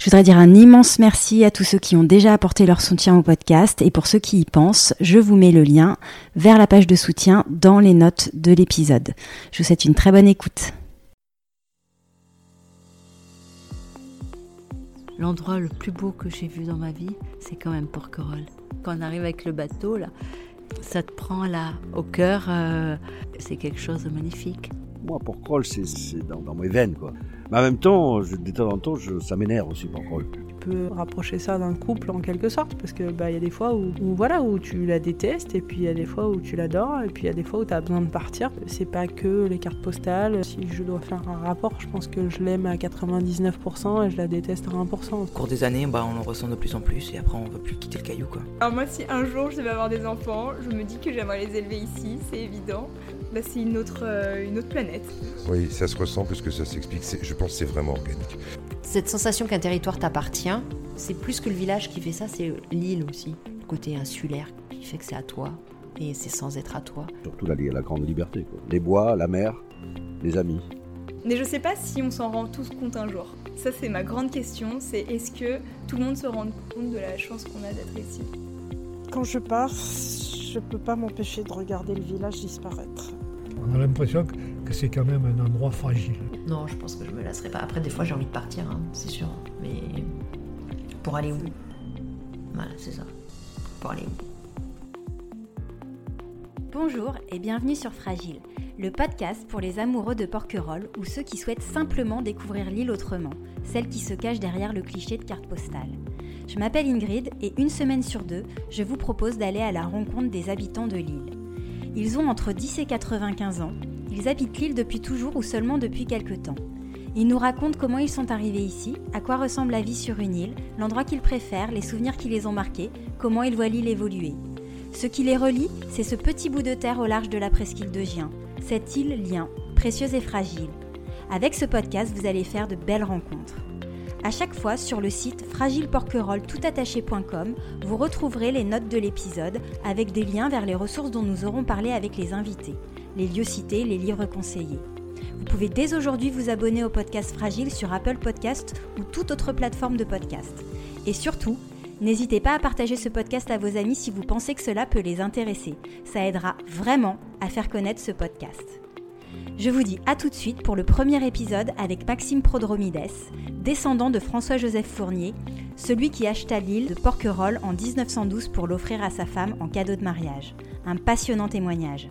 Je voudrais dire un immense merci à tous ceux qui ont déjà apporté leur soutien au podcast et pour ceux qui y pensent, je vous mets le lien vers la page de soutien dans les notes de l'épisode. Je vous souhaite une très bonne écoute. L'endroit le plus beau que j'ai vu dans ma vie, c'est quand même Porquerolles. Quand on arrive avec le bateau, là, ça te prend là au cœur. Euh, c'est quelque chose de magnifique. Moi, Porquerolles, c'est dans, dans mes veines, quoi. Mais en même temps, je, de temps en temps, je, ça m'énerve aussi Porquerolles. Tu peux rapprocher ça d'un couple en quelque sorte, parce que bah il y a des fois où, où, voilà où tu la détestes, et puis il y a des fois où tu l'adores, et puis il y a des fois où tu as besoin de partir. C'est pas que les cartes postales. Si je dois faire un rapport, je pense que je l'aime à 99% et je la déteste à 1%. Au cours des années, bah on le ressent de plus en plus, et après on veut plus quitter le caillou quoi. Alors moi, si un jour je devais avoir des enfants, je me dis que j'aimerais les élever ici, c'est évident. Bah, c'est une autre, euh, une autre planète. Oui, ça se ressent plus que ça s'explique. Je pense que c'est vraiment organique. Cette sensation qu'un territoire t'appartient, c'est plus que le village qui fait ça, c'est l'île aussi. Le côté insulaire qui fait que c'est à toi et c'est sans être à toi. Surtout la, la grande liberté. Quoi. Les bois, la mer, les amis. Mais je sais pas si on s'en rend tous compte un jour. Ça, c'est ma grande question. C'est est-ce que tout le monde se rend compte de la chance qu'on a d'être ici? Quand je pars, je peux pas m'empêcher de regarder le village disparaître. On a l'impression que c'est quand même un endroit fragile. Non, je pense que je me lasserai pas. Après, des fois, j'ai envie de partir, hein, c'est sûr. Mais pour aller où? Voilà, c'est ça. Pour aller où? Bonjour et bienvenue sur Fragile, le podcast pour les amoureux de Porquerolles ou ceux qui souhaitent simplement découvrir l'île autrement, celle qui se cache derrière le cliché de carte postale. Je m'appelle Ingrid et une semaine sur deux, je vous propose d'aller à la rencontre des habitants de l'île. Ils ont entre 10 et 95 ans. Ils habitent l'île depuis toujours ou seulement depuis quelque temps. Ils nous racontent comment ils sont arrivés ici, à quoi ressemble la vie sur une île, l'endroit qu'ils préfèrent, les souvenirs qui les ont marqués, comment ils voient l'île évoluer. Ce qui les relie, c'est ce petit bout de terre au large de la presqu'île de Gien, cette île lien, précieuse et fragile. Avec ce podcast, vous allez faire de belles rencontres. À chaque fois, sur le site fragileporquerolles.toutattaché.com, vous retrouverez les notes de l'épisode avec des liens vers les ressources dont nous aurons parlé avec les invités, les lieux cités, les livres conseillés. Vous pouvez dès aujourd'hui vous abonner au podcast Fragile sur Apple Podcast ou toute autre plateforme de podcast. Et surtout, n'hésitez pas à partager ce podcast à vos amis si vous pensez que cela peut les intéresser. Ça aidera vraiment à faire connaître ce podcast. Je vous dis à tout de suite pour le premier épisode avec Maxime Prodromides, descendant de François-Joseph Fournier, celui qui acheta l'île de Porquerolles en 1912 pour l'offrir à sa femme en cadeau de mariage. Un passionnant témoignage.